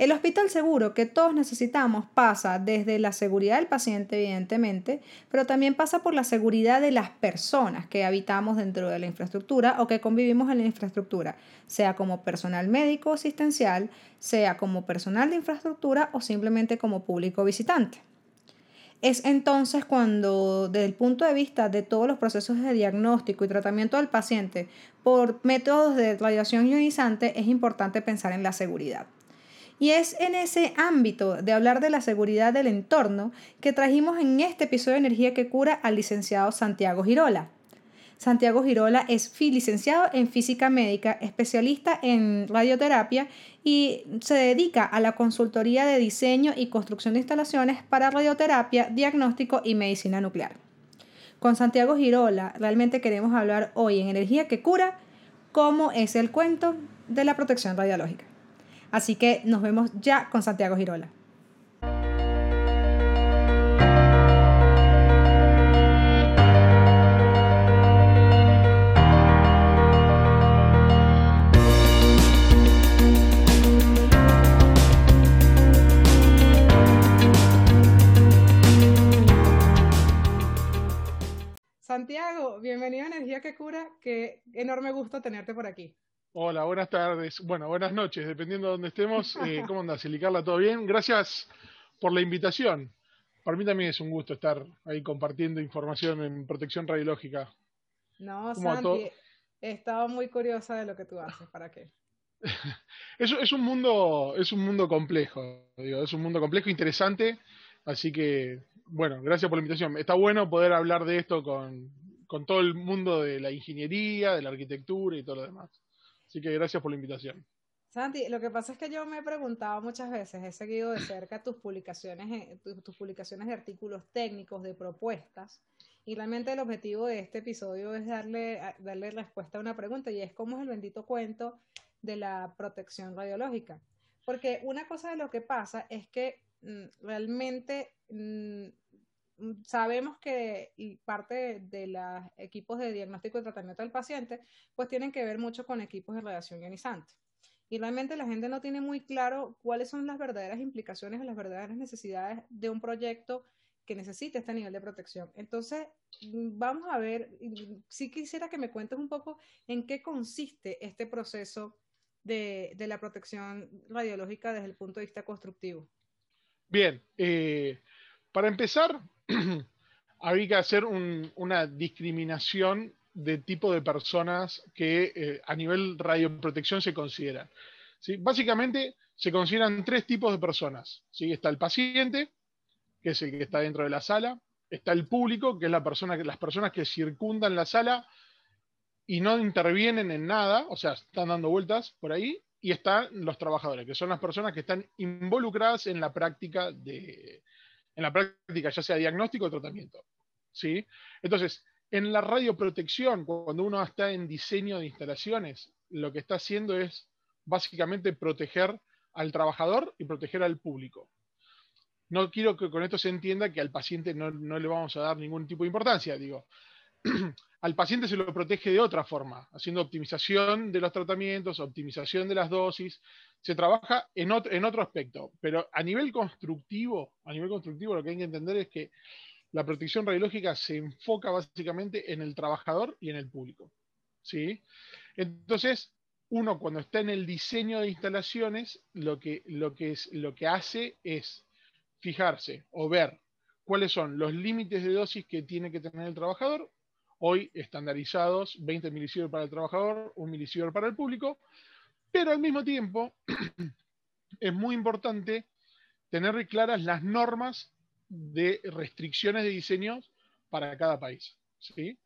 El hospital seguro que todos necesitamos pasa desde la seguridad del paciente, evidentemente, pero también pasa por la seguridad de las personas que habitamos dentro de la infraestructura o que convivimos en la infraestructura, sea como personal médico asistencial, sea como personal de infraestructura o simplemente como público visitante. Es entonces cuando, desde el punto de vista de todos los procesos de diagnóstico y tratamiento del paciente por métodos de radiación ionizante, es importante pensar en la seguridad. Y es en ese ámbito de hablar de la seguridad del entorno que trajimos en este episodio de Energía que Cura al licenciado Santiago Girola. Santiago Girola es licenciado en física médica, especialista en radioterapia y se dedica a la consultoría de diseño y construcción de instalaciones para radioterapia, diagnóstico y medicina nuclear. Con Santiago Girola realmente queremos hablar hoy en Energía que Cura cómo es el cuento de la protección radiológica. Así que nos vemos ya con Santiago Girola. Santiago, bienvenido a Energía que Cura, qué enorme gusto tenerte por aquí. Hola, buenas tardes. Bueno, buenas noches, dependiendo de dónde estemos. Eh, ¿Cómo andas, Elicarla? ¿Todo bien? Gracias por la invitación. Para mí también es un gusto estar ahí compartiendo información en protección radiológica. No, Santi, he estado muy curiosa de lo que tú haces. ¿Para qué? es, es, un mundo, es un mundo complejo, digo, es un mundo complejo, interesante. Así que, bueno, gracias por la invitación. Está bueno poder hablar de esto con, con todo el mundo de la ingeniería, de la arquitectura y todo lo demás. Así que gracias por la invitación. Santi, lo que pasa es que yo me he preguntado muchas veces, he seguido de cerca tus publicaciones, eh, tus, publicaciones de artículos técnicos, de propuestas, y realmente el objetivo de este episodio es darle, darle respuesta a una pregunta, y es cómo es el bendito cuento de la protección radiológica. Porque una cosa de lo que pasa es que mm, realmente mm, sabemos que parte de, los equipos de diagnóstico y tratamiento del paciente, pues tienen que ver mucho con equipos de radiación ionizante. Y realmente la gente no tiene muy claro cuáles son las verdaderas implicaciones o las verdaderas necesidades de un proyecto que necesite este nivel de protección. Entonces, mm, vamos a ver, si quisiera que me cuentes un poco en qué consiste este proceso de, de la protección radiológica desde el punto de vista constructivo. Bien, eh, para empezar, había que hacer una discriminación de tipo de personas que eh, a nivel radioprotección se consideran. Básicamente se consideran tres tipos de personas. Está el paciente, que es el que está dentro de la sala. Está el público, que es la persona, las personas que circundan la sala y no intervienen en nada, o sea, están dando vueltas por ahí. Y están los trabajadores, que son las personas que están involucradas en la práctica de, en la práctica, ya sea diagnóstico o tratamiento. ¿sí? Entonces, en la radioprotección, cuando uno está en diseño de instalaciones, lo que está haciendo es básicamente proteger al trabajador y proteger al público. No quiero que con esto se entienda que al paciente no, no le vamos a dar ningún tipo de importancia. Digo, al paciente se lo protege de otra forma, haciendo optimización de los tratamientos, optimización de las dosis. Se trabaja en otro, en otro aspecto, pero a nivel constructivo, a nivel constructivo lo que hay que entender es que la protección radiológica se enfoca básicamente en el trabajador y en el público. ¿sí? Entonces, uno cuando está en el diseño de instalaciones, lo que, lo que, es, lo que hace es fijarse o ver cuáles son los límites de dosis que tiene que tener el trabajador hoy estandarizados, 20 milisieverts para el trabajador, 1 milisievert para el público, pero al mismo tiempo es muy importante tener claras las normas de restricciones de diseños para cada país. ¿sí?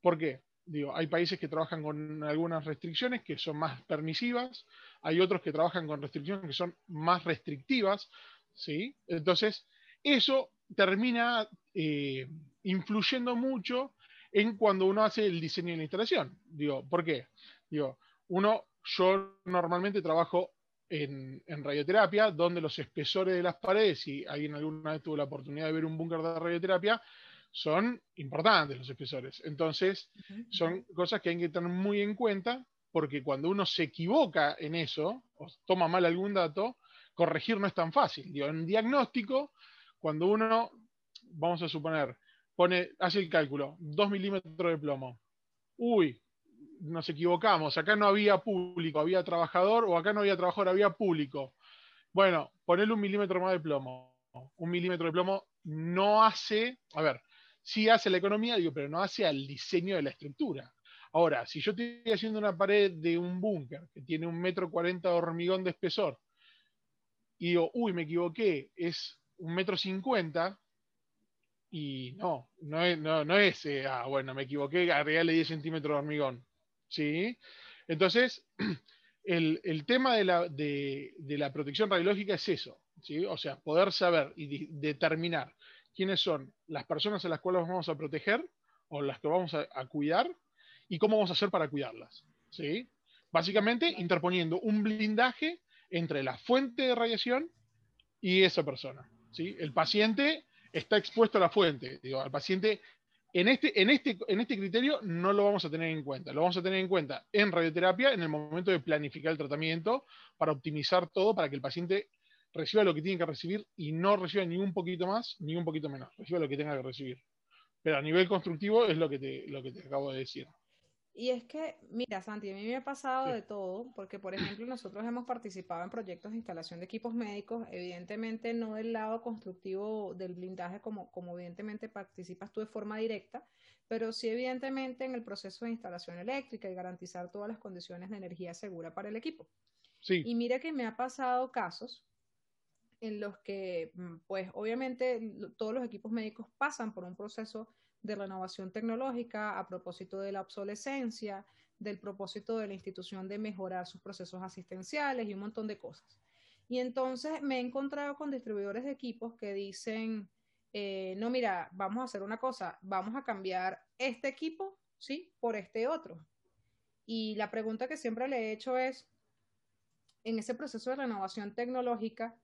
¿Por qué? Digo, hay países que trabajan con algunas restricciones que son más permisivas, hay otros que trabajan con restricciones que son más restrictivas, ¿sí? Entonces, eso termina eh, influyendo mucho en cuando uno hace el diseño de la instalación. Digo, ¿por qué? Digo, uno, yo normalmente trabajo en, radioterapia, donde los espesores de las paredes, si alguien alguna vez tuvo la oportunidad de ver un búnker de radioterapia, son importantes los espesores. Entonces, son cosas que hay que tener muy en cuenta, porque cuando uno se equivoca en eso, o toma mal algún dato, corregir no es tan fácil. Digo, en diagnóstico, cuando uno, vamos a suponer, hace el cálculo, 2 milímetros de plomo. Uy, nos equivocamos, acá no había público, había trabajador, o acá no había trabajador, había público. Bueno, ponele un milímetro más de plomo. Un milímetro de plomo no hace, a ver, sí hace la economía, digo, pero no hace al diseño de la estructura. Ahora, si yo estoy haciendo una pared de un búnker que tiene un metro cuarenta de hormigón de espesor, y digo, uy, me equivoqué, es un metro cincuenta, y no, no es, no, es eh, ah, bueno, me equivoqué, agregarle 10 centímetros de hormigón. ¿Sí? Entonces, el, tema de la, de, la, protección radiológica es eso, ¿sí? O sea, poder saber y determinar quiénes son las personas a las cuales vamos a proteger o las que vamos a, cuidar y cómo vamos a hacer para cuidarlas, ¿sí? Básicamente, interponiendo un blindaje entre la fuente de radiación y esa persona, ¿sí? El paciente está expuesto a la fuente. Digo, al paciente, en este, en, este, en este criterio no lo vamos a tener en cuenta. Lo vamos a tener en cuenta en radioterapia en el momento de planificar el tratamiento para optimizar todo para que el paciente reciba lo que tiene que recibir y no reciba ni un poquito más ni un poquito menos. Reciba lo que tenga que recibir. Pero a nivel constructivo es lo que te, lo que te acabo de decir. Y es que, mira, Santi, a mí me ha pasado de todo, porque por ejemplo nosotros hemos participado en proyectos de instalación de equipos médicos, evidentemente no del lado constructivo del blindaje como, como evidentemente participas tú de forma directa, pero sí evidentemente en el proceso de instalación eléctrica y garantizar todas las condiciones de energía segura para el equipo. Sí. Y mira que me ha pasado casos en los que, mm, pues obviamente todos los equipos médicos pasan por un proceso de renovación tecnológica a propósito de la obsolescencia, del propósito de la institución de mejorar sus procesos asistenciales y un montón de cosas. Y entonces me he encontrado con distribuidores de equipos que dicen, eh, no, mira, vamos a hacer una cosa, vamos a cambiar este equipo, ¿sí? Por este otro. Y la pregunta que siempre le he hecho es, en ese proceso de renovación tecnológica,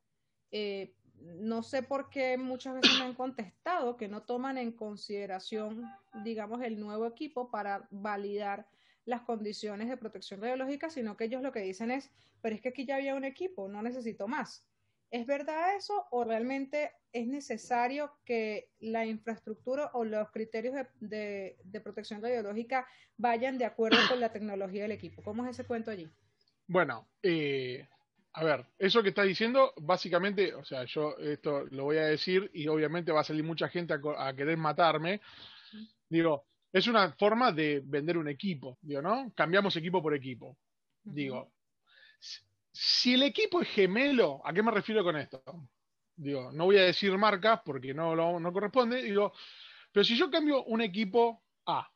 eh, no sé por qué muchas veces me han contestado que no toman en consideración, digamos, el nuevo equipo para validar las condiciones de protección radiológica, sino que ellos lo que dicen es, pero es que aquí ya había un equipo, no necesito más. ¿Es verdad eso o realmente es necesario que la infraestructura o los criterios de, protección radiológica vayan de acuerdo con la tecnología del equipo? ¿Cómo es ese cuento allí? Bueno, eh, a ver, eso que está diciendo, básicamente, o sea, yo esto lo voy a decir y obviamente va a salir mucha gente a, querer matarme. Digo, es una forma de vender un equipo, digo, ¿no? Cambiamos equipo por equipo. Digo, si el equipo es gemelo, ¿a qué me refiero con esto? Digo, no voy a decir marcas porque no, no corresponde, digo, pero si yo cambio un equipo A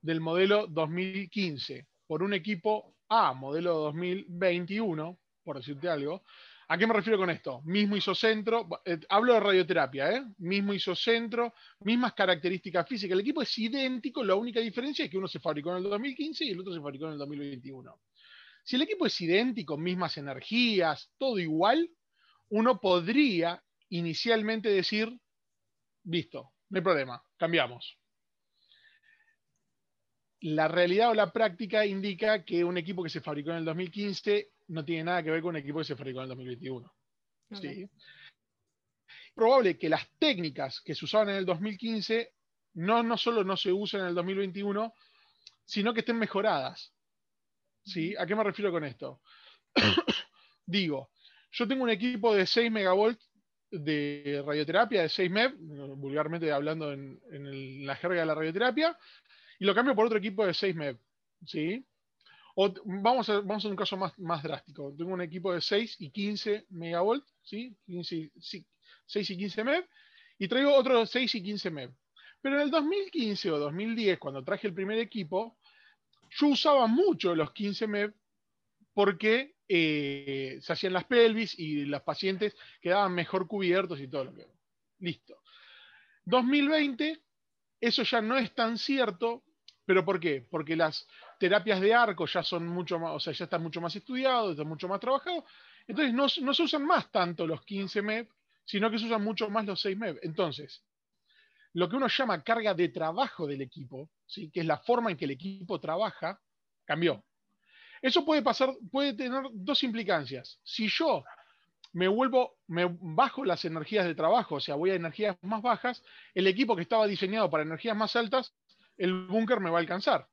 del modelo 2015 por un equipo A modelo 2021, por decirte algo. ¿A qué me refiero con esto? Mismo isocentro, eh, hablo de radioterapia, ¿eh? Mismo isocentro, mismas características físicas. El equipo es idéntico, la única diferencia es que uno se fabricó en el 2015 y el otro se fabricó en el 2021. Si el equipo es idéntico, mismas energías, todo igual, uno podría inicialmente decir, listo, no hay problema, cambiamos. La realidad o la práctica indica que un equipo que se fabricó en el 2015 no tiene nada que ver con un equipo que se fabricó en el 2021. ¿sí? Probable que las técnicas que se usaban en el 2015 no, no solo no se usen en el 2021, sino que estén mejoradas. ¿sí? ¿A qué me refiero con esto? Digo, yo tengo un equipo de 6 megavolts de radioterapia, de 6 MEV, vulgarmente hablando en, en, la jerga de la radioterapia, y lo cambio por otro equipo de 6 MEV. ¿sí? Vamos, a, vamos a un caso más, más drástico. Tengo un equipo de 6 y 15 megavolt, ¿sí? 6 y 15 MeV, y traigo otro 6 y 15 MeV. Pero en el 2015 o 2010, cuando traje el primer equipo, yo usaba mucho los 15 MeV porque eh, se hacían las pelvis y los pacientes quedaban mejor cubiertos y todo lo que. Listo. 2020, eso ya no es tan cierto, pero ¿por qué? Porque las terapias de arco ya son mucho más, o sea, ya están mucho más estudiados, están mucho más trabajados. Entonces no, se usan más tanto los 15 MEV, sino que se usan mucho más los 6 MEV. Entonces, lo que uno llama carga de trabajo del equipo, ¿sí? que es la forma en que el equipo trabaja, cambió. Eso puede pasar, puede tener dos implicancias. Si yo me vuelvo, me bajo las energías de trabajo, o sea, voy a energías más bajas, el equipo que estaba diseñado para energías más altas, el búnker me va a alcanzar.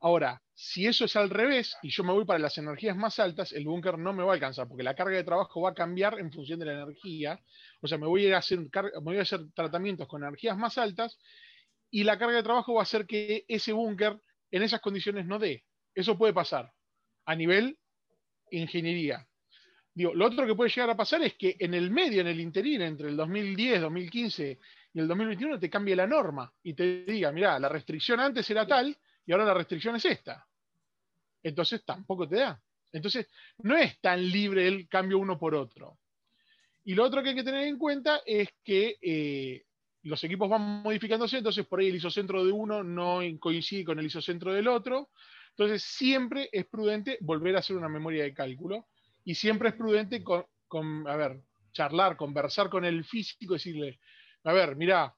Ahora, si eso es al revés y yo me voy para las energías más altas, el búnker no me va a alcanzar porque la carga de trabajo va a cambiar en función de la energía. O sea, me voy a, hacer, hacer tratamientos con energías más altas y la carga de trabajo va a hacer que ese búnker en esas condiciones no dé. Eso puede pasar a nivel ingeniería. Digo, lo otro que puede llegar a pasar es que en el medio, en el interior, entre el 2010, 2015 y el 2021, te cambie la norma y te diga, mira, la restricción antes era tal y ahora la restricción es esta. Entonces tampoco te da. Entonces no es tan libre el cambio uno por otro. Y lo otro que hay que tener en cuenta es que eh, los equipos van modificándose, entonces por ahí el isocentro de uno no coincide con el isocentro del otro. Entonces siempre es prudente volver a hacer una memoria de cálculo y siempre es prudente con, a ver, charlar, conversar con el físico, decirle, a ver, mira,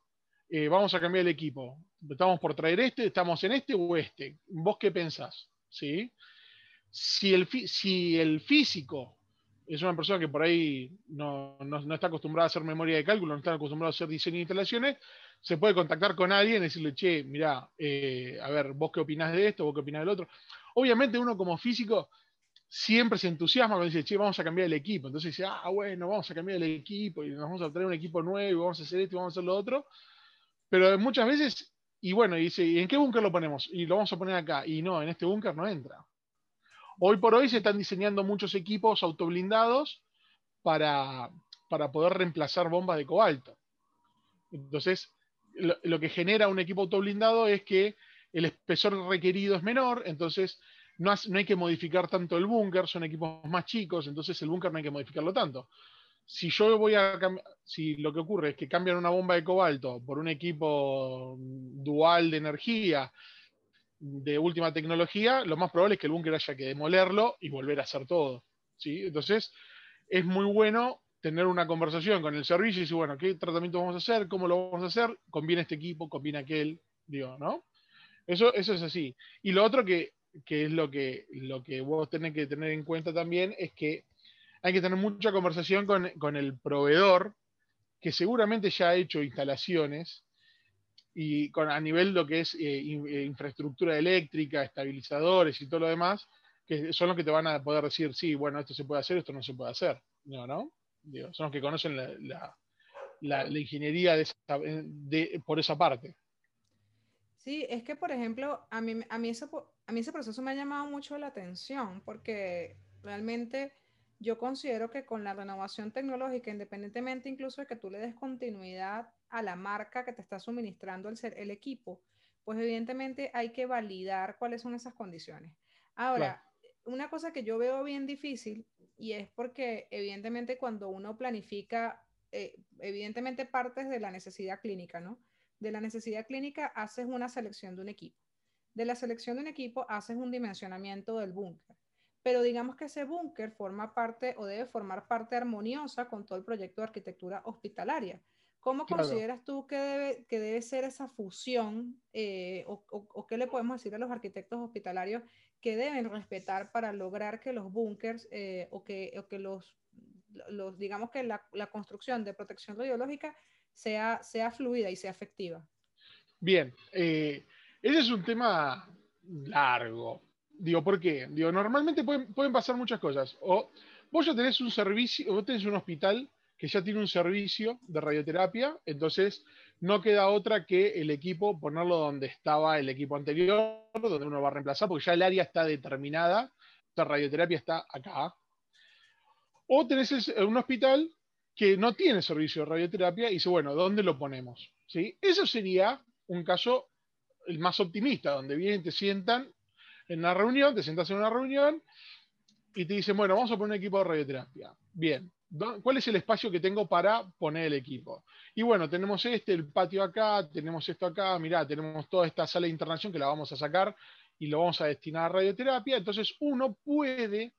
eh, vamos a cambiar el equipo estamos por traer este, estamos en este o este. ¿Vos qué pensás? ¿Sí? Si, el, si el físico es una persona que por ahí no, está acostumbrada a hacer memoria de cálculo, no está acostumbrada a hacer diseño de instalaciones, se puede contactar con alguien y decirle, che, mira, eh, a ver, vos qué opinás de esto, vos qué opinás del otro. Obviamente uno como físico siempre se entusiasma cuando dice, che, vamos a cambiar el equipo. Entonces dice, ah, bueno, vamos a cambiar el equipo y nos vamos a traer un equipo nuevo, vamos a hacer esto y vamos a hacer lo otro. Pero muchas veces y bueno, dice, ¿y en qué búnker lo ponemos? Y lo vamos a poner acá. Y no, en este búnker no entra. Hoy por hoy se están diseñando muchos equipos autoblindados para, para poder reemplazar bombas de cobalto. Entonces, lo, que genera un equipo autoblindado es que el espesor requerido es menor, entonces no, no hay que modificar tanto el búnker, son equipos más chicos, entonces el búnker no hay que modificarlo tanto si yo voy a si lo que ocurre es que cambian una bomba de cobalto por un equipo dual de energía de última tecnología, lo más probable es que el búnker haya que demolerlo y volver a hacer todo. ¿sí? Entonces, es muy bueno tener una conversación con el servicio y decir, bueno, ¿qué tratamiento vamos a hacer? ¿Cómo lo vamos a hacer? ¿Conviene este equipo? ¿Conviene aquel? Digo, ¿no? Eso, eso es así. Y lo otro que, que es lo que, lo que vos tenés que tener en cuenta también es que hay que tener mucha conversación con, el proveedor, que seguramente ya ha hecho instalaciones y con, a nivel lo que es eh, eh, infraestructura eléctrica, estabilizadores y todo lo demás, que son los que te van a poder decir, sí, bueno, esto se puede hacer, esto no se puede hacer. No, ¿no? son los que conocen la, ingeniería por esa parte. Sí, es que, por ejemplo, a mí, a, mí a mí ese proceso me ha llamado mucho la atención porque realmente yo considero que con la renovación tecnológica, independientemente incluso de que tú le des continuidad a la marca que te está suministrando el, el equipo, pues evidentemente hay que validar cuáles son esas condiciones. Ahora, una cosa que yo veo bien difícil y es porque evidentemente cuando uno planifica, eh, evidentemente partes de la necesidad clínica, ¿no? De la necesidad clínica haces una selección de un equipo. De la selección de un equipo haces un dimensionamiento del búnker pero digamos que ese búnker forma parte o debe formar parte armoniosa con todo el proyecto de arquitectura hospitalaria. ¿Cómo consideras tú que debe, que debe ser esa fusión eh, o, qué le podemos decir a los arquitectos hospitalarios que deben respetar para lograr que los búnkers eh, o, que, que los, los, digamos que la, la, construcción de protección radiológica sea, sea fluida y sea efectiva? Bien, eh, ese es un tema largo, Digo, ¿por qué? Digo, normalmente pueden, pasar muchas cosas. O vos ya tenés un servicio, vos tenés un hospital que ya tiene un servicio de radioterapia, entonces no queda otra que el equipo ponerlo donde estaba el equipo anterior, donde uno va a reemplazar, porque ya el área está determinada, la radioterapia está acá. O tenés un hospital que no tiene servicio de radioterapia y dice, bueno, ¿dónde lo ponemos? ¿Sí? Eso sería un caso el más optimista, donde vienen, te sientan en una reunión, te sentás en una reunión y te dicen, bueno, vamos a poner un equipo de radioterapia. Bien, ¿cuál es el espacio que tengo para poner el equipo? Y bueno, tenemos este, el patio acá, tenemos esto acá, mirá, tenemos toda esta sala de internación que la vamos a sacar y lo vamos a destinar a radioterapia. Entonces uno puede,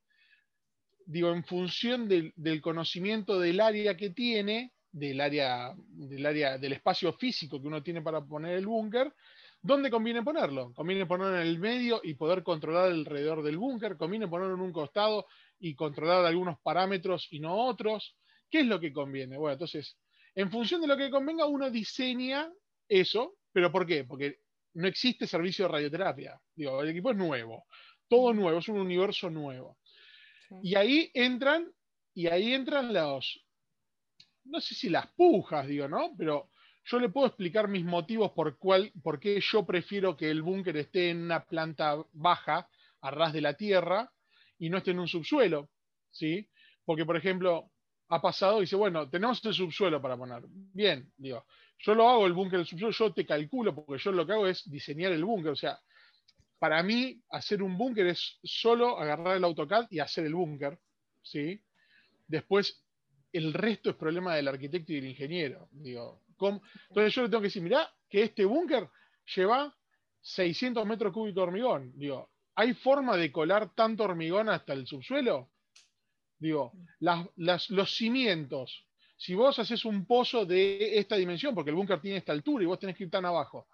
digo, en función del, del conocimiento del área que tiene, del área, del área, del espacio físico que uno tiene para poner el búnker, ¿Dónde conviene ponerlo? Conviene ponerlo en el medio y poder controlar alrededor del búnker, conviene ponerlo en un costado y controlar algunos parámetros y no otros. ¿Qué es lo que conviene? Bueno, entonces, en función de lo que convenga, uno diseña eso, pero ¿por qué? Porque no existe servicio de radioterapia. Digo, el equipo es nuevo, todo nuevo, es un universo nuevo. Y ahí entran, y ahí entran los, no sé si las pujas, digo, ¿no? Pero yo le puedo explicar mis motivos por, cuál, por qué yo prefiero que el búnker esté en una planta baja, a ras de la tierra, y no esté en un subsuelo, ¿sí? Porque, por ejemplo, ha pasado dice, bueno, tenemos el subsuelo para poner. Bien, digo, yo lo hago el búnker del subsuelo, yo te calculo, porque yo lo que hago es diseñar el búnker. O sea, para mí, hacer un búnker es solo agarrar el AutoCAD y hacer el búnker, ¿sí? Después, el resto es problema del arquitecto y del ingeniero. Digo, entonces yo le tengo que decir, mirá, que este búnker lleva 600 metros cúbicos de hormigón. Digo, ¿hay forma de colar tanto hormigón hasta el subsuelo? Digo, los cimientos, si vos haces un pozo de esta dimensión, porque el búnker tiene esta altura y vos tenés que ir tan abajo,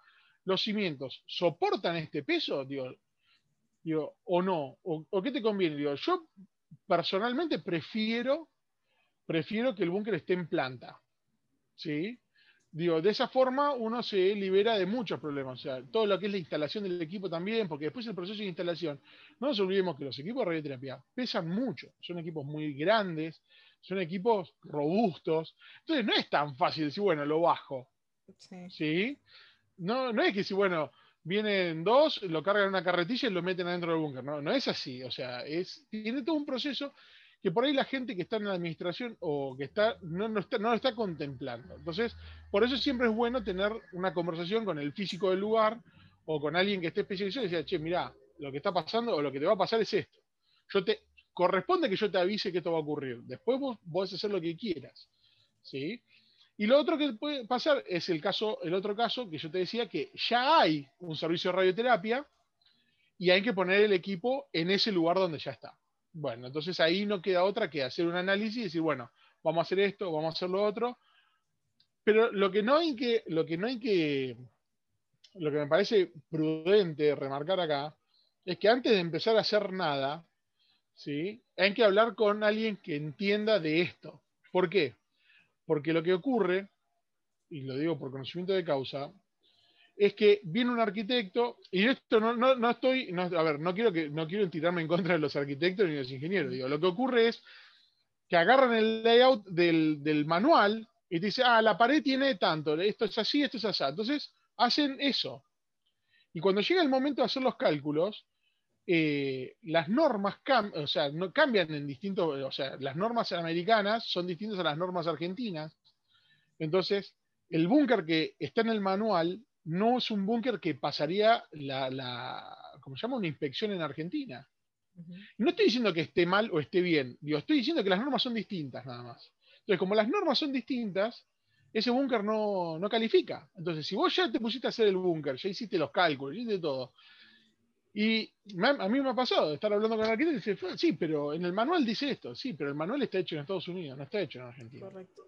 ¿los cimientos soportan este peso? Digo, digo o no, o, qué te conviene? Digo, yo personalmente prefiero, prefiero que el búnker esté en planta. ¿Sí? Digo, de esa forma uno se libera de muchos problemas. O sea, todo lo que es la instalación del equipo también, porque después el proceso de instalación, no nos olvidemos que los equipos de radioterapia pesan mucho, son equipos muy grandes, son equipos robustos. Entonces no es tan fácil decir, bueno, lo bajo. Sí. No, no es que si, bueno, vienen dos, lo cargan en una carretilla y lo meten adentro del búnker. No, no es así. O sea, es, tiene todo un proceso que por ahí la gente que está en la administración o que está no, no, está, no lo está contemplando. Entonces, por eso siempre es bueno tener una conversación con el físico del lugar o con alguien que esté especializado y decir, che, mira, lo que está pasando o lo que te va a pasar es esto. Yo te, corresponde que yo te avise que esto va a ocurrir. Después vos podés hacer lo que quieras. ¿sí? Y lo otro que puede pasar es el caso, el otro caso que yo te decía que ya hay un servicio de radioterapia y hay que poner el equipo en ese lugar donde ya está. Bueno, entonces ahí no queda otra que hacer un análisis y decir, bueno, vamos a hacer esto, vamos a hacer lo otro. Pero lo que no hay que, lo que no hay que, lo que me parece prudente remarcar acá, es que antes de empezar a hacer nada, ¿sí? hay que hablar con alguien que entienda de esto. ¿Por qué? Porque lo que ocurre, y lo digo por conocimiento de causa, es que viene un arquitecto, y esto no, no, no estoy, a ver, no quiero, que, no quiero tirarme en contra de los arquitectos ni de los ingenieros, digo, lo que ocurre es que agarran el layout del, manual y te dice, ah, la pared tiene tanto, esto es así, esto es así. Entonces, hacen eso. Y cuando llega el momento de hacer los cálculos, eh, las normas o sea, no, cambian en distintos, o sea, las normas americanas son distintas a las normas argentinas. Entonces, el búnker que está en el manual no es un búnker que pasaría la, la, ¿cómo se llama? Una inspección en Argentina. No estoy diciendo que esté mal o esté bien, digo, estoy diciendo que las normas son distintas nada más. Entonces, como las normas son distintas, ese búnker no, no, califica. Entonces, si vos ya te pusiste a hacer el búnker, ya hiciste los cálculos, ya hiciste todo, y a mí me ha pasado de estar hablando con el arquitecto y dice, sí, pero en el manual dice esto, sí, pero el manual está hecho en Estados Unidos, no está hecho en Argentina. Correcto.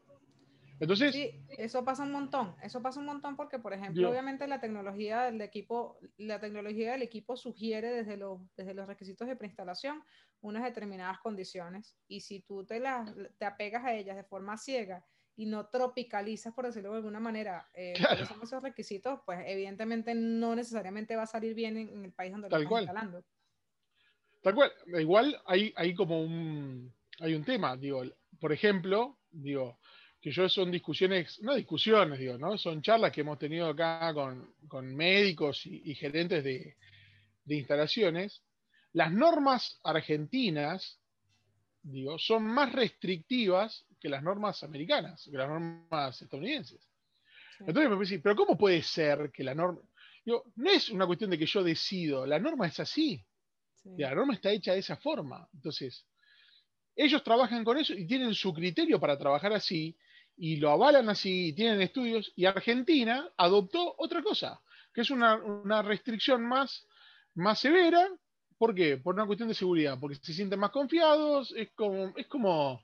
Entonces, sí, eso pasa un montón. Eso pasa un montón porque, por ejemplo, obviamente la tecnología del equipo, la tecnología del equipo sugiere desde los, desde los requisitos de preinstalación unas determinadas condiciones. Y si tú te, las, te apegas a ellas de forma ciega y no tropicalizas, por decirlo de alguna manera, eh, esos requisitos, pues evidentemente no necesariamente va a salir bien en, el país donde lo estás instalando. Tal cual. Igual hay, hay como un, hay un tema, digo, por ejemplo, digo, que yo son discusiones, no discusiones, digo, ¿no? Son charlas que hemos tenido acá con, médicos y, gerentes de, instalaciones. Las normas argentinas, digo, son más restrictivas que las normas americanas, que las normas estadounidenses. Entonces me decir, pero ¿cómo puede ser que la norma... Digo, no es una cuestión de que yo decido, la norma es así. La norma está hecha de esa forma. Entonces, ellos trabajan con eso y tienen su criterio para trabajar así y lo avalan así, y tienen estudios, y Argentina adoptó otra cosa, que es una, restricción más, más severa. ¿Por qué? Por una cuestión de seguridad, porque se sienten más confiados, es como, es como,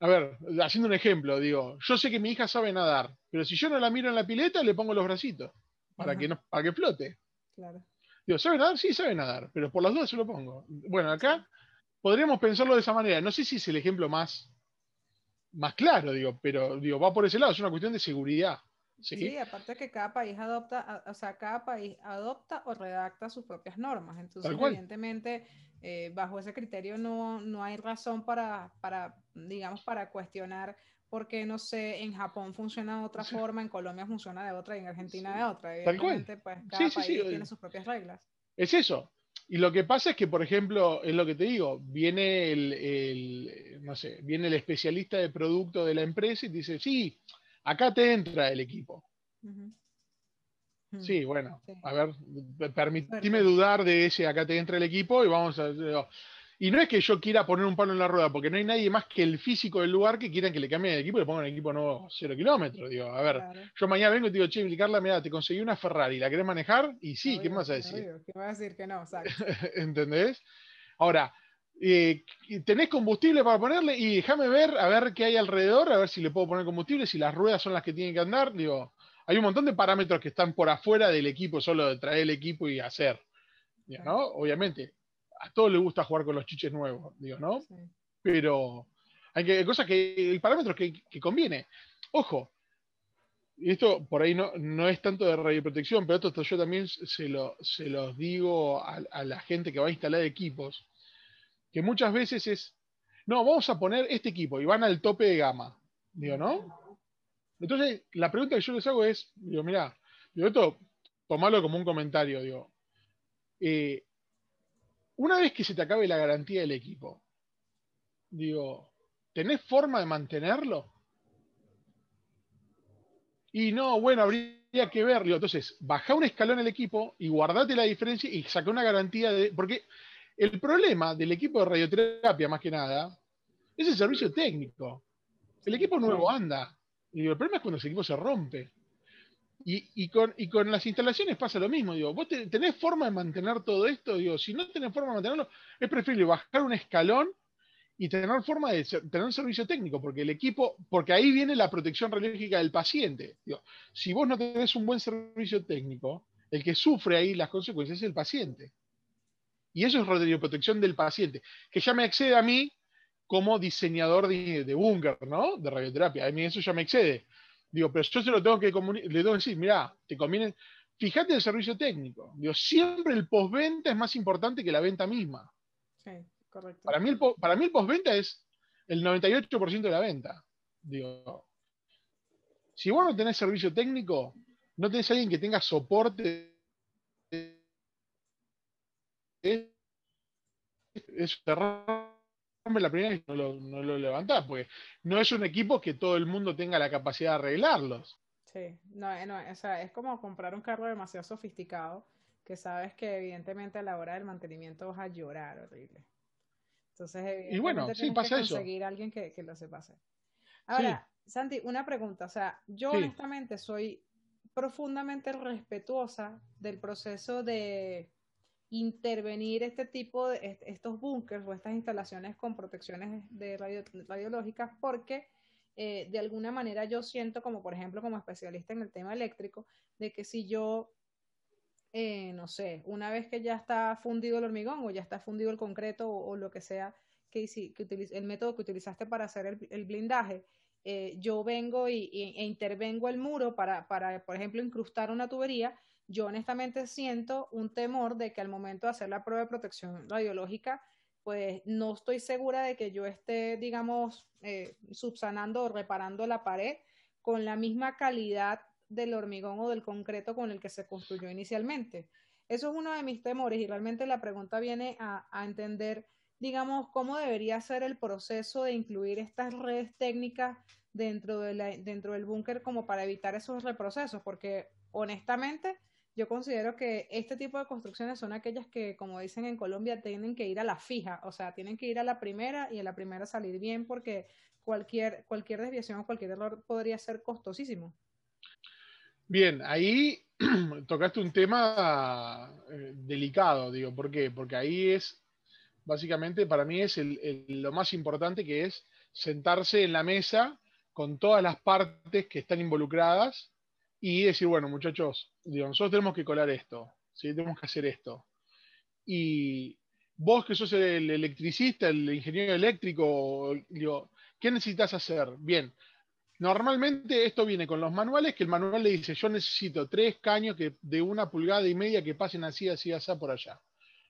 a ver, haciendo un ejemplo, digo, yo sé que mi hija sabe nadar, pero si yo no la miro en la pileta, le pongo los bracitos para, que, no, para que flote. Claro. Digo, ¿sabe nadar? Sí, sabe nadar, pero por las dudas se lo pongo. Bueno, acá podríamos pensarlo de esa manera. No sé si es el ejemplo más, más claro, digo, pero digo, va por ese lado, es una cuestión de seguridad. Sí, aparte que cada país adopta, o sea, cada país adopta o redacta sus propias normas. Entonces, evidentemente, eh, bajo ese criterio no, no hay razón para, para, digamos, para cuestionar por qué, no sé, en Japón funciona de otra forma, en Colombia funciona de otra y en Argentina de otra. Evidentemente, pues cada país tiene sus propias reglas. Es eso. Y lo que pasa es que, por ejemplo, es lo que te digo, viene el, no sé, viene el especialista de producto de la empresa y te dice, sí, acá te entra el equipo. Sí, bueno, a ver, permíteme dudar de ese acá te entra el equipo y vamos a... Y no es que yo quiera poner un palo en la rueda, porque no hay nadie más que el físico del lugar que quieran que le cambien el equipo y le pongan un equipo nuevo cero kilómetros. Digo, a ver, yo mañana vengo y te digo, che, Carla, mira, te conseguí una Ferrari, ¿la querés manejar? Y sí, ¿qué me vas a decir? ¿Qué me vas a decir que no? ¿Entendés? Ahora, eh, ¿tenés combustible para ponerle? Y déjame ver, a ver qué hay alrededor, a ver si le puedo poner combustible, si las ruedas son las que tienen que andar. Digo, hay un montón de parámetros que están por afuera del equipo, solo de traer el equipo y hacer. ¿no? Obviamente, a todos les gusta jugar con los chiches nuevos, digo, ¿no? Pero hay, que, cosas que, hay parámetros que, conviene. Ojo, y esto por ahí no, no es tanto de radioprotección, pero esto, yo también se, lo, se los digo a, la gente que va a instalar equipos, que muchas veces es, no, vamos a poner este equipo y van al tope de gama, digo, ¿no? Entonces, la pregunta que yo les hago es, digo, mira, digo, esto, tomarlo como un comentario, digo, eh, una vez que se te acabe la garantía del equipo, digo, ¿tenés forma de mantenerlo? Y no, bueno, habría que verlo. Entonces, baja un escalón el equipo y guardate la diferencia y saca una garantía de. Porque el problema del equipo de radioterapia, más que nada, es el servicio técnico. El equipo nuevo anda. Y el problema es cuando ese equipo se rompe. Y, con, las instalaciones pasa lo mismo, digo, vos tenés forma de mantener todo esto, digo, si no tenés forma de mantenerlo, es preferible bajar un escalón y tener forma de tener un servicio técnico, porque el equipo, porque ahí viene la protección radiológica del paciente. Digo, si vos no tenés un buen servicio técnico, el que sufre ahí las consecuencias es el paciente. Y eso es radioprotección del paciente, que ya me excede a mí como diseñador de, de búnker, ¿no? De radioterapia. A mí eso ya me excede. Digo, pero yo se lo tengo que le tengo que decir, mira, te conviene, fíjate el servicio técnico. Digo, siempre el postventa es más importante que la venta misma. Sí, correcto. Para mí el, para mí el postventa es el 98% de la venta. Digo, si vos no tenés servicio técnico, no tenés alguien que tenga soporte, es, es la primera vez no lo, no lo levantás, porque no es un equipo que todo el mundo tenga la capacidad de arreglarlos. Sí, no, eh, no, o sea, es como comprar un carro demasiado sofisticado que sabes que evidentemente a la hora del mantenimiento vas a llorar horrible. Entonces, y bueno, sí, pasa que conseguir a alguien que, que, lo sepa hacer. Ahora, Santi, una pregunta, o sea, yo honestamente soy profundamente respetuosa del proceso de intervenir este tipo de estos búnkers o estas instalaciones con protecciones de radiológicas porque eh, de alguna manera yo siento como por ejemplo como especialista en el tema eléctrico de que si yo eh, no sé una vez que ya está fundido el hormigón o ya está fundido el concreto o, lo que sea que, que el método que utilizaste para hacer el, blindaje eh, yo vengo y, e intervengo el muro para, para por ejemplo incrustar una tubería yo honestamente siento un temor de que al momento de hacer la prueba de protección radiológica, pues no estoy segura de que yo esté, digamos, eh, subsanando o reparando la pared con la misma calidad del hormigón o del concreto con el que se construyó inicialmente. Eso es uno de mis temores y realmente la pregunta viene a, entender, digamos, cómo debería ser el proceso de incluir estas redes técnicas dentro, de dentro del búnker como para evitar esos reprocesos, porque honestamente yo considero que este tipo de construcciones son aquellas que, como dicen en Colombia, tienen que ir a la fija, o sea, tienen que ir a la primera y a la primera salir bien porque cualquier, cualquier desviación o cualquier error podría ser costosísimo. Bien, ahí tocaste un tema eh, delicado, digo, ¿por qué? Porque ahí es, básicamente, para mí es lo más importante que es sentarse en la mesa con todas las partes que están involucradas y decir, bueno, muchachos, nosotros tenemos que colar esto, ¿sí? tenemos que hacer esto. Y, vos que sos el electricista, el ingeniero eléctrico, digo, ¿qué necesitas hacer? Bien, normalmente esto viene con los manuales, que el manual le dice, yo necesito tres caños que, de una pulgada y media que pasen así, así, así por allá.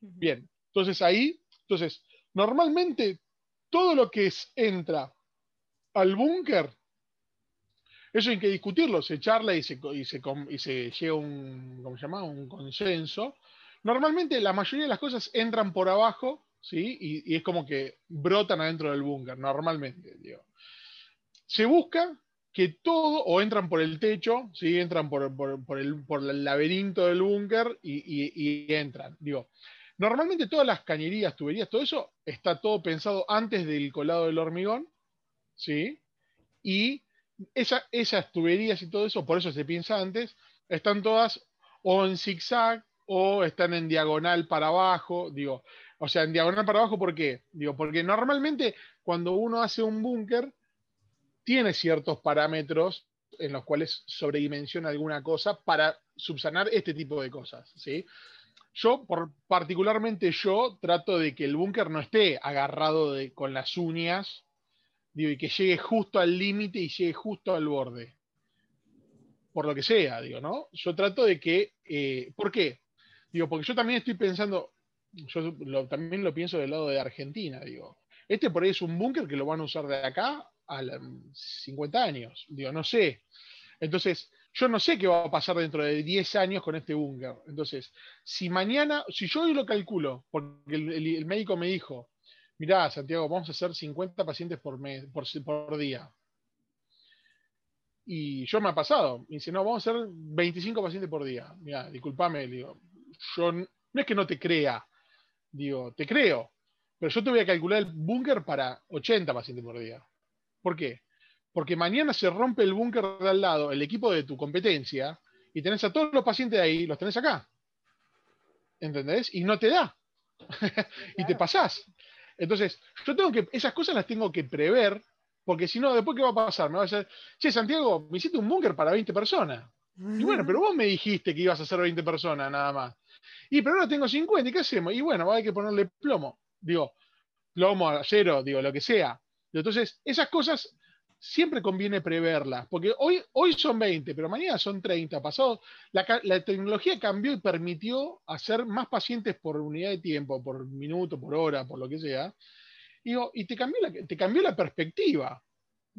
Bien, entonces ahí, entonces, normalmente todo lo que es, entra al búnker, eso hay que discutirlo, se charla y se, llega a un, consenso. Normalmente la mayoría de las cosas entran por abajo, ¿sí? Y, es como que brotan adentro del búnker, normalmente, digo. Se busca que todo, o entran por el techo, ¿sí? Entran por, el, por el, laberinto del búnker y, y entran, digo. Normalmente todas las cañerías, tuberías, todo eso está todo pensado antes del colado del hormigón, ¿sí? Y esas tuberías y todo eso, por eso se piensa antes, están todas o en zigzag o están en diagonal para abajo, digo, o sea, en diagonal para abajo, ¿por qué? Digo, porque normalmente cuando uno hace un búnker, tiene ciertos parámetros en los cuales sobredimensiona alguna cosa para subsanar este tipo de cosas, ¿sí? Yo, por, particularmente yo, trato de que el búnker no esté agarrado con las uñas, digo, y que llegue justo al límite y llegue justo al borde. Por lo que sea, digo, ¿no? Yo trato de que, eh, ¿por qué? Digo, porque yo también estoy pensando, yo también lo pienso del lado de Argentina, digo. Este por ahí es un búnker que lo van a usar de acá a 50 años, digo, no sé. Entonces, yo no sé qué va a pasar dentro de 10 años con este búnker. Entonces, si mañana, si yo hoy lo calculo, porque el, médico me dijo, mirá, Santiago, vamos a hacer 50 pacientes por, mes, por, día. Y yo me ha pasado. Me dice, no, vamos a hacer 25 pacientes por día. Mira, discúlpame, digo, yo no es que no te crea, digo, te creo, pero yo te voy a calcular el búnker para 80 pacientes por día. ¿Por qué? porque mañana se rompe el búnker de al lado, el equipo de tu competencia, y tenés a todos los pacientes ahí, los tenés acá. ¿Entendés? Y no te da. y te pasás. Entonces, yo tengo que, esas cosas las tengo que prever, porque si no, después, ¿qué va a pasar? Me va a decir, che, Santiago, me hiciste un búnker para 20 personas. Y bueno, pero vos me dijiste que ibas a hacer 20 personas nada más. Y pero ahora tengo 50, ¿y qué hacemos? Y bueno, hay que ponerle plomo. Digo, plomo, acero, digo, lo que sea. Entonces, esas cosas siempre conviene preverlas, porque hoy, hoy son 20, pero mañana son 30. Pasado, la, tecnología cambió y permitió hacer más pacientes por unidad de tiempo, por minuto, por hora, por lo que sea. y te cambió la, te cambió la perspectiva.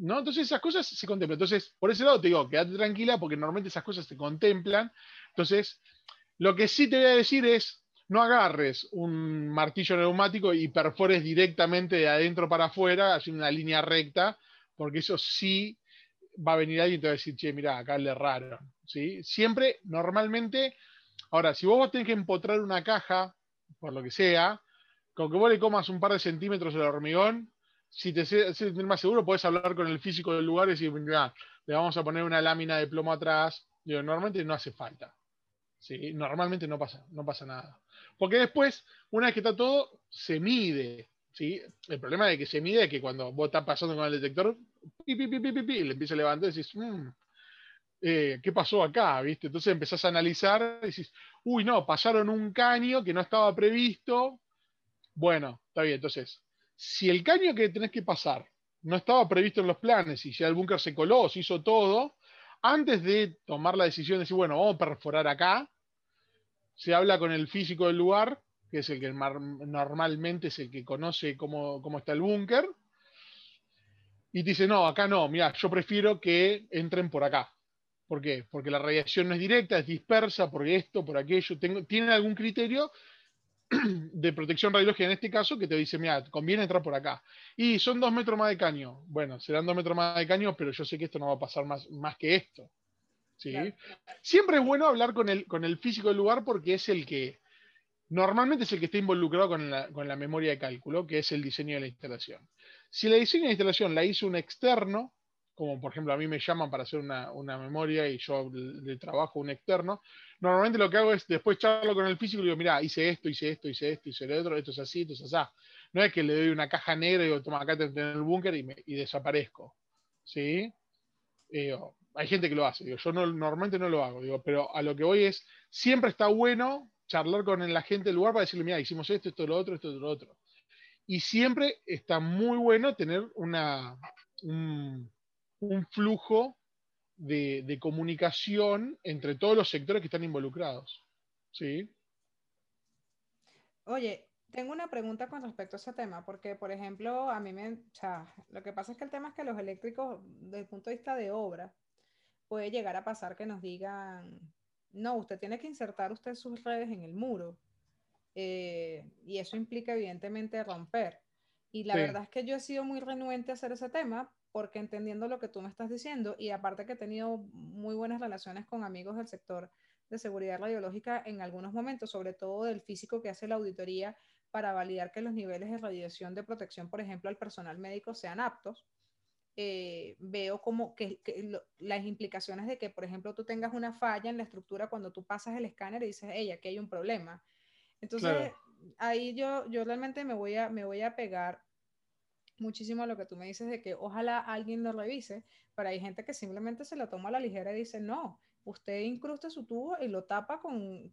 ¿no? Entonces esas cosas se contemplan. Entonces, por ese lado te digo, quédate tranquila porque normalmente esas cosas se contemplan. Entonces, lo que sí te voy a decir es, no agarres un martillo neumático y perfores directamente de adentro para afuera, haciendo una línea recta, porque eso sí va a venir alguien y te va a decir, che, mira, acá le erraron. ¿sí? Siempre, normalmente, ahora, si vos tenés que empotrar una caja, por lo que sea, con que vos le comas un par de centímetros del hormigón, si te sientes más seguro, puedes hablar con el físico del lugar y decir, mira, le vamos a poner una lámina de plomo atrás. Normalmente no hace falta. ¿sí? Normalmente no pasa, no pasa nada. Porque después, una vez que está todo, se mide. ¿sí? El problema de que se mide es que cuando vos estás pasando con el detector, le empieza a levantar y decís, mm, eh, ¿qué pasó acá? ¿Viste? Entonces empezás a analizar y decís, uy, no, pasaron un caño que no estaba previsto. Bueno, está bien, entonces, si el caño que tenés que pasar no estaba previsto en los planes y ya el búnker se coló, se hizo todo, antes de tomar la decisión de decir, bueno, vamos a perforar acá, se habla con el físico del lugar que es el que normalmente es el que conoce cómo, está el búnker, y dice, no, acá no, mira, yo prefiero que entren por acá. ¿Por qué? Porque la radiación no es directa, es dispersa, por esto, por aquello. Tengo, ¿Tienen algún criterio de protección radiológica en este caso que te dice, mira, conviene entrar por acá? Y son dos metros más de caño. Bueno, serán dos metros más de caño, pero yo sé que esto no va a pasar más, más que esto. ¿sí? Siempre es bueno hablar con el, con el físico del lugar porque es el que, normalmente es el que está involucrado con la, memoria de cálculo, que es el diseño de la instalación. Si la diseño de instalación la hizo un externo, como por ejemplo a mí me llaman para hacer una, memoria y yo le, trabajo un externo, normalmente lo que hago es después charlo con el físico y digo, mira, hice esto, hice esto, hice esto, hice lo otro, esto es así, esto es así. No es que le doy una caja negra y digo, toma acá en el búnker y, y, desaparezco. ¿Sí? Eh, hay gente que lo hace, yo no, normalmente no lo hago, digo, pero a lo que voy es, siempre está bueno charlar con la gente del lugar para decirle, mira, hicimos esto, esto, lo otro, esto, lo otro. Y siempre está muy bueno tener una, un, flujo de, comunicación entre todos los sectores que están involucrados. ¿Sí? Oye, tengo una pregunta con respecto a ese tema, porque, por ejemplo, a mí me. O sea, lo que pasa es que el tema es que los eléctricos, desde el punto de vista de obra, puede llegar a pasar que nos digan, no, usted tiene que insertar usted sus redes en el muro. Eh, y eso implica, evidentemente, romper. Y la verdad es que yo he sido muy renuente a hacer ese tema, porque entendiendo lo que tú me estás diciendo, y aparte que he tenido muy buenas relaciones con amigos del sector de seguridad radiológica en algunos momentos, sobre todo del físico que hace la auditoría para validar que los niveles de radiación de protección, por ejemplo, al personal médico sean aptos. Eh, veo como que, las implicaciones de que, por ejemplo, tú tengas una falla en la estructura cuando tú pasas el escáner y dices, hey, aquí hay un problema. Entonces, ahí yo, yo realmente me voy, a, me voy a pegar muchísimo a lo que tú me dices de que ojalá alguien lo revise, pero hay gente que simplemente se lo toma a la ligera y dice, no, usted incrusta su tubo y lo tapa con,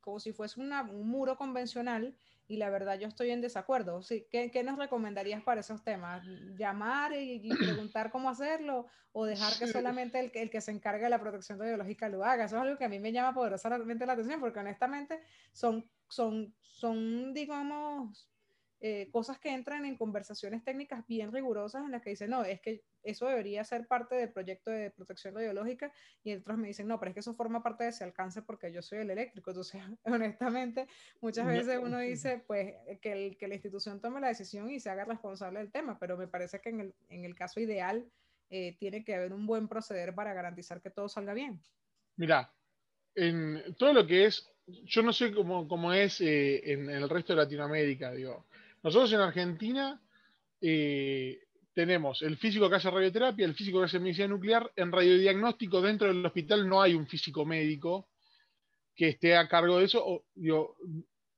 como si fuese un muro convencional y la verdad yo estoy en desacuerdo. Sí, ¿qué, ¿qué, nos recomendarías para esos temas? ¿Llamar y, preguntar cómo hacerlo o dejar que solamente el, el, que se encargue de la protección radiológica lo haga? Eso es algo que a mí me llama poderosamente la atención porque honestamente son, son, son digamos, eh, cosas que entran en conversaciones técnicas bien rigurosas en las que dicen, no, es que eso debería ser parte del proyecto de protección radiológica y otros me dicen, no, pero es que eso forma parte de ese alcance porque yo soy el eléctrico. Entonces, honestamente, muchas veces uno dice, pues, que, el, que la institución tome la decisión y se haga responsable del tema, pero me parece que en el, en el caso ideal eh, tiene que haber un buen proceder para garantizar que todo salga bien. Mira, en todo lo que es, yo no sé cómo, cómo es eh, en el resto de Latinoamérica, digo, nosotros en Argentina eh, tenemos el físico que hace radioterapia, el físico que hace medicina nuclear. En radiodiagnóstico dentro del hospital no hay un físico médico que esté a cargo de eso.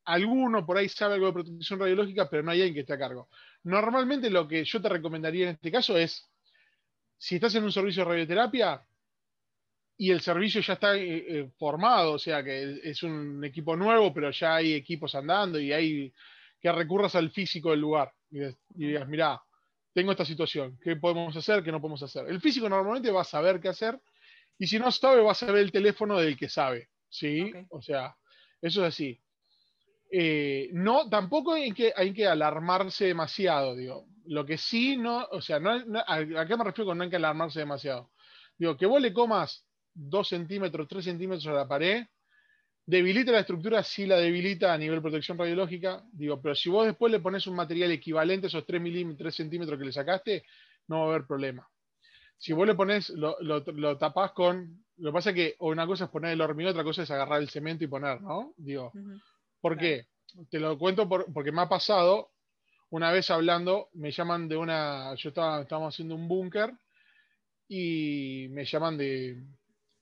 alguno por ahí sabe algo de protección radiológica, pero no hay alguien que esté a cargo. Normalmente lo que yo te recomendaría en este caso es, si estás en un servicio de radioterapia y el servicio ya está eh, eh, formado, o sea que es un equipo nuevo, pero ya hay equipos andando y hay que recurras al físico del lugar y, digas, mira, tengo esta situación, ¿qué podemos hacer, qué no podemos hacer? El físico normalmente va a saber qué hacer y si no sabe, va a saber el teléfono del que sabe, ¿sí? O sea, eso es así. Eh, no, tampoco hay que, hay que alarmarse demasiado, digo. Lo que sí no, o sea, no, ¿a qué me refiero con no hay que alarmarse demasiado? Digo, que vos le comas dos centímetros, tres centímetros a la pared, debilita la estructura, sí la debilita a nivel protección radiológica, digo, pero si vos después le pones un material equivalente a esos 3 milímetros, centímetros que le sacaste, no va a haber problema. Si vos le pones, lo, lo, tapás con, lo que pasa es que una cosa es poner el hormigón, otra cosa es agarrar el cemento y poner, ¿no? Digo, ¿por qué? Te lo cuento porque me ha pasado, una vez hablando, me llaman de una, yo estaba, estábamos haciendo un búnker y me llaman de,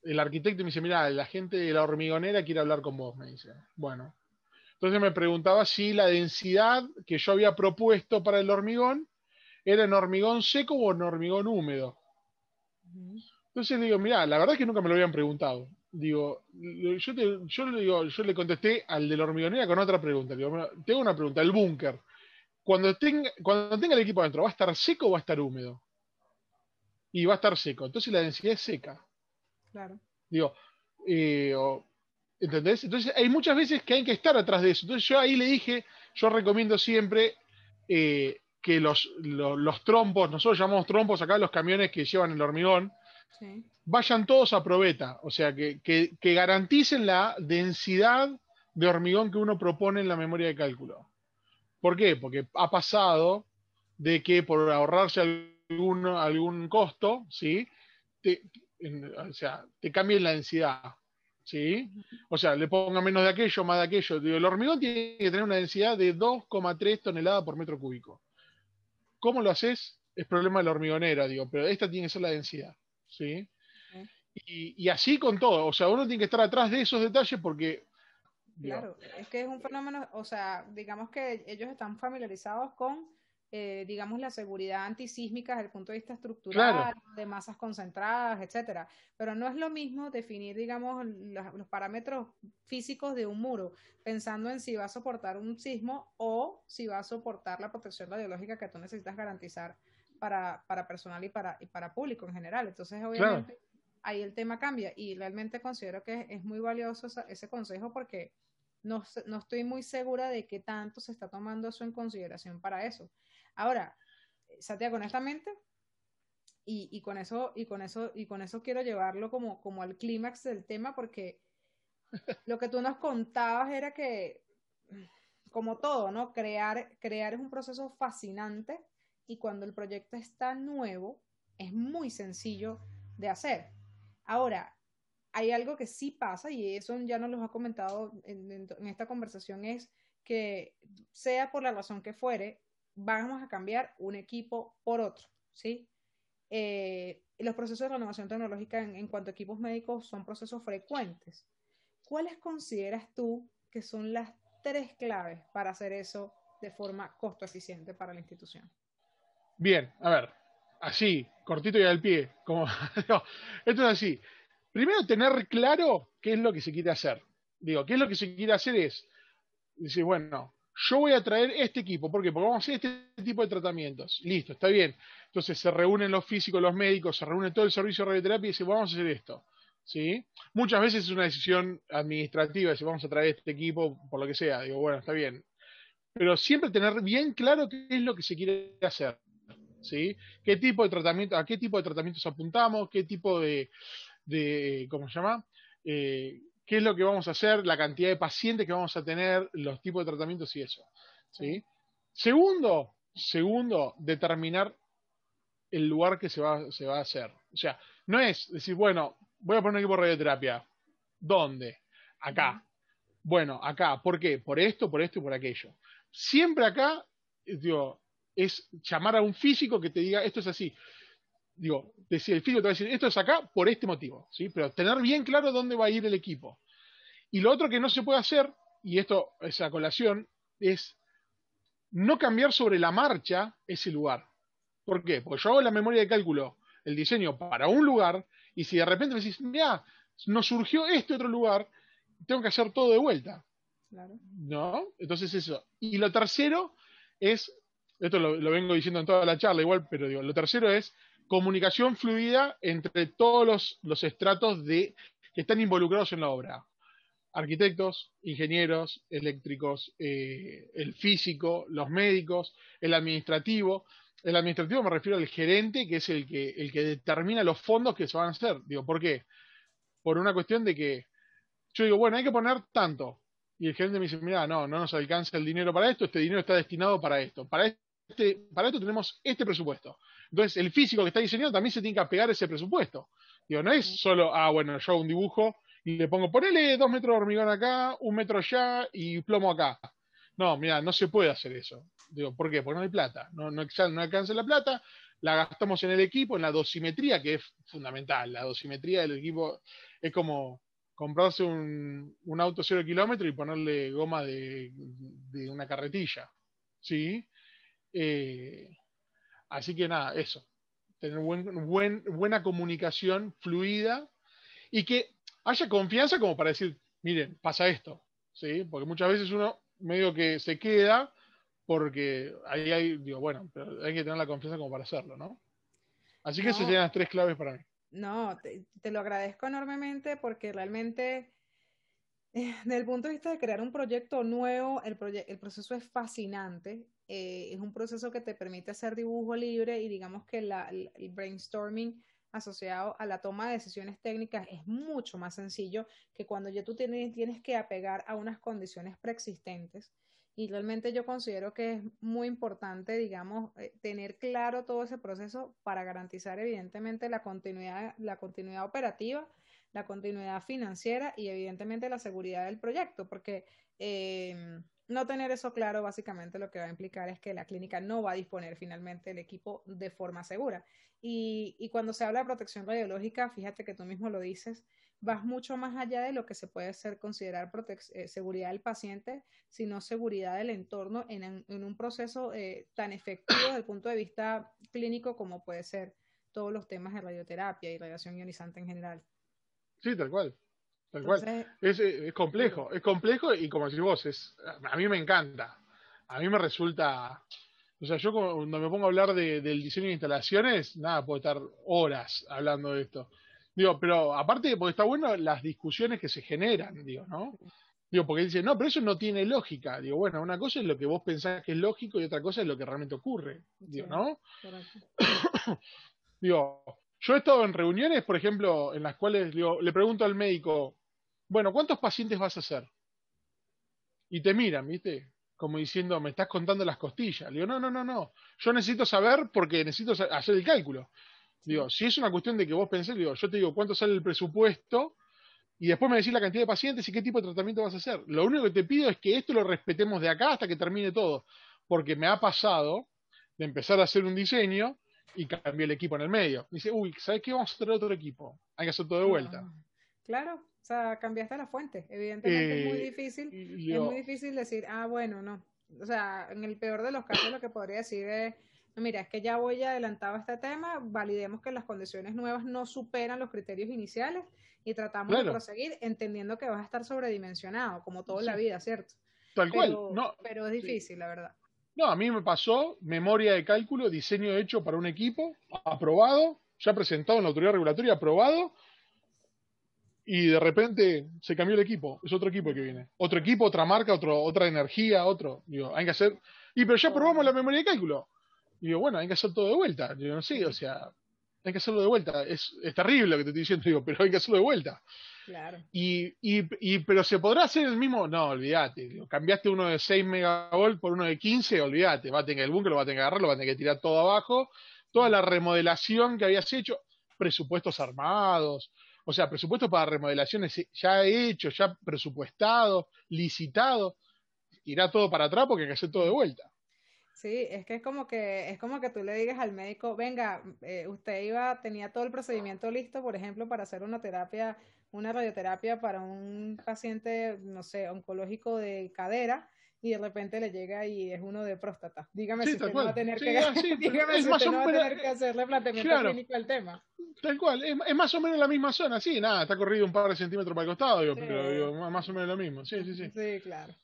el arquitecto me dice, mira, la gente de la hormigonera quiere hablar con vos, me dice. Bueno. Entonces me preguntaba si la densidad que yo había propuesto para el hormigón era en hormigón seco o en hormigón húmedo. Entonces le digo, mira, la verdad es que nunca me lo habían preguntado. Digo, yo, yo, le, digo, yo le contesté al de la hormigonera con otra pregunta. Digo, tengo una pregunta, el búnker. Cuando tenga, cuando tenga el equipo adentro, ¿va a estar seco o va a estar húmedo? Y va a estar seco. Entonces la densidad es seca. Claro. Digo, eh, ¿entendés? Entonces hay muchas veces que hay que estar atrás de eso. Entonces yo ahí le dije, yo recomiendo siempre eh, que los, los, trompos, nosotros llamamos trompos acá los camiones que llevan el hormigón, vayan todos a probeta, o sea, que, que, garanticen la densidad de hormigón que uno propone en la memoria de cálculo. ¿Por qué? Porque ha pasado de que por ahorrarse algún, algún costo, ¿sí? O sea, te cambien la densidad. ¿Sí? O sea, le ponga menos de aquello, más de aquello. el hormigón tiene que tener una densidad de 2,3 toneladas por metro cúbico. ¿Cómo lo haces? Es problema de la hormigonera, digo, pero esta tiene que ser la densidad. ¿sí? Y, así con todo. O sea, uno tiene que estar atrás de esos detalles porque. Claro, es que es un fenómeno, o sea, digamos que ellos están familiarizados con eh, digamos, la seguridad antisísmica desde el punto de vista estructural, de masas concentradas, etcétera. Pero no es lo mismo definir, digamos, los parámetros físicos de un muro, pensando en si va a soportar un sismo o si va a soportar la protección radiológica que tú necesitas garantizar para, para personal y para, y para público en general. Entonces, obviamente, ahí el tema cambia y realmente considero que es muy valioso ese consejo porque no, no estoy muy segura de qué tanto se está tomando eso en consideración para eso. Ahora, Santiago, honestamente, y, y, con eso, y con eso, y con eso quiero llevarlo como, como al clímax del tema, porque lo que tú nos contabas era que, como todo, ¿no? Crear, crear es un proceso fascinante y cuando el proyecto está nuevo, es muy sencillo de hacer. Ahora, hay algo que sí pasa, y eso ya nos lo ha comentado en, en esta conversación, es que sea por la razón que fuere, vamos a cambiar un equipo por otro, ¿sí? Eh, los procesos de renovación tecnológica en, cuanto a equipos médicos son procesos frecuentes. ¿Cuáles consideras tú que son las tres claves para hacer eso de forma costo eficiente para la institución? Bien, a ver, así, cortito y al pie, como esto es así. Primero tener claro qué es lo que se quiere hacer. Digo, qué es lo que se quiere hacer es, dice, bueno, yo voy a traer este equipo. ¿Por qué? Porque vamos a hacer este tipo de tratamientos. Listo, está bien. Entonces se reúnen los físicos, los médicos, se reúne todo el servicio de radioterapia y dice, vamos a hacer esto. ¿Sí? Muchas veces es una decisión administrativa, dice, vamos a traer este equipo por lo que sea. Digo, bueno, está bien. Pero siempre tener bien claro qué es lo que se quiere hacer. ¿Sí? ¿Qué tipo de tratamiento, a qué tipo de tratamientos apuntamos? ¿Qué tipo de, de ¿cómo se llama? Eh, qué es lo que vamos a hacer, la cantidad de pacientes que vamos a tener, los tipos de tratamientos y eso. ¿sí? Segundo, segundo, determinar el lugar que se va, se va a hacer. O sea, no es decir, bueno, voy a poner un equipo de radioterapia. ¿Dónde? Acá. Bueno, acá. ¿Por qué? Por esto, por esto y por aquello. Siempre acá, digo, es llamar a un físico que te diga, esto es así digo, decir, el físico te va a decir, esto es acá por este motivo, ¿sí? Pero tener bien claro dónde va a ir el equipo. Y lo otro que no se puede hacer, y esto es a colación, es no cambiar sobre la marcha ese lugar. ¿Por qué? Porque yo hago la memoria de cálculo, el diseño para un lugar, y si de repente me decís, mira, nos surgió este otro lugar, tengo que hacer todo de vuelta. Claro. ¿No? Entonces eso. Y lo tercero es, esto lo, lo, vengo diciendo en toda la charla igual, pero digo, lo tercero es comunicación fluida entre todos los, estratos de, que están involucrados en la obra. Arquitectos, ingenieros, eléctricos, eh, el físico, los médicos, el administrativo. El administrativo me refiero al gerente, que es el que, el que determina los fondos que se van a hacer. Digo, ¿por qué? Por una cuestión de que yo digo, bueno, hay que poner tanto. Y el gerente me dice, mira, no, no nos alcanza el dinero para esto, este dinero está destinado para esto. Para, este, para esto tenemos este presupuesto. Entonces, el físico que está diseñando también se tiene que apegar a ese presupuesto. Digo, no es solo, ah, bueno, yo hago un dibujo y le pongo, ponele dos metros de hormigón acá, un metro allá y plomo acá. No, mira, no se puede hacer eso. Digo, ¿por qué? Porque no hay plata. No, no, alcanza la plata, la gastamos en el equipo, en la dosimetría, que es fundamental. La dosimetría del equipo es como comprarse un, un auto cero kilómetro y ponerle goma de una carretilla. ¿Sí? Eh, Así que nada, eso. Tener buen, buena comunicación fluida y que haya confianza como para decir, miren, pasa esto. ¿sí? Porque muchas veces uno medio que se queda porque ahí hay, digo, bueno, pero hay que tener la confianza como para hacerlo, ¿no? Así que esas serían las tres claves para mí. No, te, te lo agradezco enormemente porque realmente eh, desde el punto de vista de crear un proyecto nuevo, el, el proceso es fascinante. Eh, es un proceso que te permite hacer dibujo libre y digamos que el, brainstorming asociado a la toma de decisiones técnicas es mucho más sencillo que cuando ya tú tienes, tienes que apegar a unas condiciones preexistentes. Y realmente yo considero que es muy importante, digamos, eh, tener claro todo ese proceso para garantizar evidentemente la continuidad, la continuidad operativa la continuidad financiera y evidentemente la seguridad del proyecto, porque eh, no tener eso claro básicamente lo que va a implicar es que la clínica no va a disponer finalmente el equipo de forma segura. Y, y, cuando se habla de protección radiológica, fíjate que tú mismo lo dices, vas mucho más allá de lo que se puede ser considerar eh, seguridad del paciente, sino seguridad del entorno en, en un proceso eh, tan efectivo desde el punto de vista clínico como puede ser todos los temas de radioterapia y radiación ionizante en general. Sí, tal cual. Tal cual. Es, es, complejo, es complejo y como decís vos, es, a mí me encanta. A mí me resulta. O sea, yo cuando me pongo a hablar de, del diseño de instalaciones, nada, puedo estar horas hablando de esto. Digo, pero aparte, porque está bueno las discusiones que se generan, digo, ¿no? Digo, porque dice, no, pero eso no tiene lógica. Digo, bueno, una cosa es lo que vos pensás que es lógico y otra cosa es lo que realmente ocurre. Digo, ¿no? digo, yo he estado en reuniones, por ejemplo, en las cuales digo, le pregunto al médico, bueno, ¿cuántos pacientes vas a hacer? Y te miran, ¿viste? Como diciendo, me estás contando las costillas. Le digo, no, no, no, no. Yo necesito saber porque necesito hacer el cálculo. Digo, si es una cuestión de que vos pensés, digo, yo te digo cuánto sale el presupuesto y después me decís la cantidad de pacientes y qué tipo de tratamiento vas a hacer. Lo único que te pido es que esto lo respetemos de acá hasta que termine todo. Porque me ha pasado de empezar a hacer un diseño y cambié el equipo en el medio. Dice, uy, ¿sabes qué? Vamos a traer otro equipo. Hay que hacer todo de vuelta. Ah, claro, o sea, cambiaste la fuente. Evidentemente es muy eh, difícil. es muy difícil decir, ah, bueno, no. O sea, en el peor de los casos lo que podría decir es, mira, es que ya voy adelantado a este tema, validemos que las condiciones nuevas no superan los criterios iniciales y tratamos de proseguir entendiendo que vas a estar sobredimensionado, como todo en la vida, ¿cierto? Tal cual. No, pero es difícil, la verdad. No, a mí me pasó memoria de cálculo, diseño hecho para un equipo, aprobado, ya presentado en la autoridad regulatoria, aprobado, y de repente se cambió el equipo, es otro equipo que viene. Otro equipo, otra marca, otro, otra energía, otro. Digo, hay que hacer. Y pero ya probamos la memoria de cálculo. digo, bueno, hay que hacer todo de vuelta. Digo, sé, o sea, hay que hacerlo de vuelta. Es, es terrible lo que te estoy diciendo, digo, pero hay que hacerlo de vuelta. Claro. Y, y, y, pero se podrá hacer el mismo, no, olvídate, cambiaste uno de 6 megavolt por uno de 15, olvídate, va a tener el búnker, lo va a tener que agarrar, lo va a tener que tirar todo abajo, toda la remodelación que habías hecho, presupuestos armados, o sea, presupuesto para remodelaciones ya hecho, ya presupuestado, licitado, irá todo para atrás porque hay que hacer todo de vuelta. Sí, es que es como que es como que tú le digas al médico, venga, eh, usted iba, tenía todo el procedimiento listo, por ejemplo, para hacer una terapia, una radioterapia para un paciente, no sé, oncológico de cadera, y de repente le llega y es uno de próstata. Dígame si usted no va a tener que, dígame si usted no va a tener que hacerle planteamiento clínico al tema. Tal cual, es, es, más o menos la misma zona, sí, nada, está corrido un par de centímetros para el costado, digo, pero digo, más o menos lo mismo, sí, sí, sí. Sí, claro.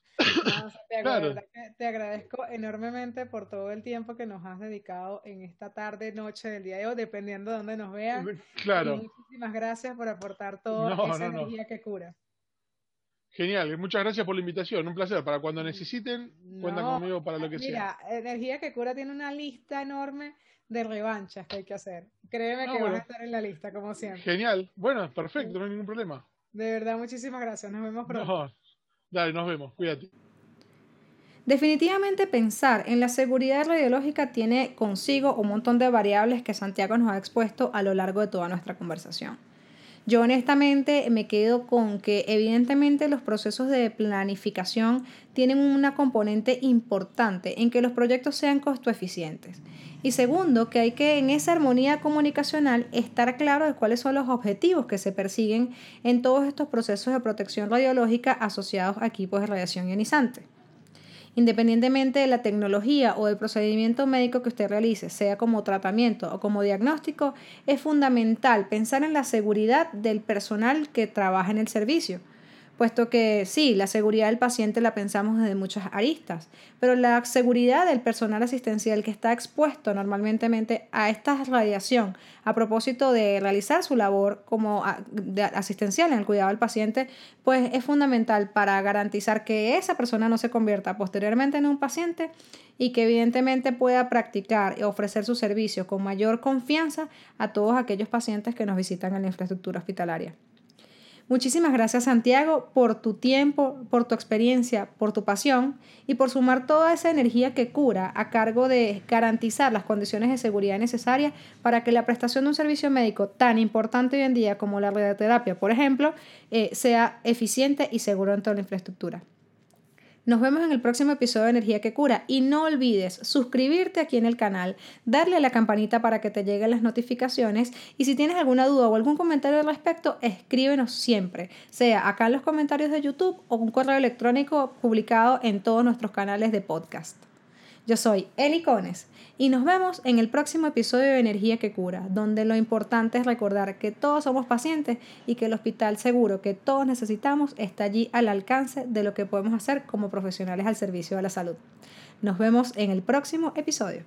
te agradezco enormemente por todo el tiempo que nos has dedicado en esta tarde, noche del día de hoy, dependiendo de dónde nos vean. Claro. muchísimas gracias por aportar toda esa energía que cura. Genial, muchas gracias por la invitación, un placer. Para cuando necesiten, cuentan conmigo para lo que sea. Mira, Energía que Cura tiene una lista enorme de revanchas que hay que hacer. Créeme ah, que van a estar en la lista, como siempre. Genial, bueno, perfecto, no hay ningún problema. De verdad, muchísimas gracias, nos vemos pronto. dale, nos vemos, cuídate. Definitivamente pensar en la seguridad radiológica tiene consigo un montón de variables que Santiago nos ha expuesto a lo largo de toda nuestra conversación. Yo honestamente me quedo con que evidentemente los procesos de planificación tienen una componente importante en que los proyectos sean costo eficientes. Y segundo, que hay que en esa armonía comunicacional estar claro de cuáles son los objetivos que se persiguen en todos estos procesos de protección radiológica asociados a equipos de radiación ionizante. Independientemente de la tecnología o del procedimiento médico que usted realice, sea como tratamiento o como diagnóstico, es fundamental pensar en la seguridad del personal que trabaja en el servicio puesto que sí, la seguridad del paciente la pensamos desde muchas aristas, pero la seguridad del personal asistencial que está expuesto normalmente a esta radiación a propósito de realizar su labor como asistencial en el cuidado del paciente, pues es fundamental para garantizar que esa persona no se convierta posteriormente en un paciente y que evidentemente pueda practicar y ofrecer su servicio con mayor confianza a todos aquellos pacientes que nos visitan en la infraestructura hospitalaria. Muchísimas gracias Santiago por tu tiempo, por tu experiencia, por tu pasión y por sumar toda esa energía que cura a cargo de garantizar las condiciones de seguridad necesarias para que la prestación de un servicio médico tan importante hoy en día como la radioterapia, por ejemplo, eh, sea eficiente y seguro en toda la infraestructura. Nos vemos en el próximo episodio de Energía que Cura y no olvides suscribirte aquí en el canal, darle a la campanita para que te lleguen las notificaciones y si tienes alguna duda o algún comentario al respecto, escríbenos siempre, sea acá en los comentarios de YouTube o un correo electrónico publicado en todos nuestros canales de podcast. Yo soy Eli Cones y nos vemos en el próximo episodio de Energía que Cura, donde lo importante es recordar que todos somos pacientes y que el hospital seguro que todos necesitamos está allí al alcance de lo que podemos hacer como profesionales al servicio de la salud. Nos vemos en el próximo episodio.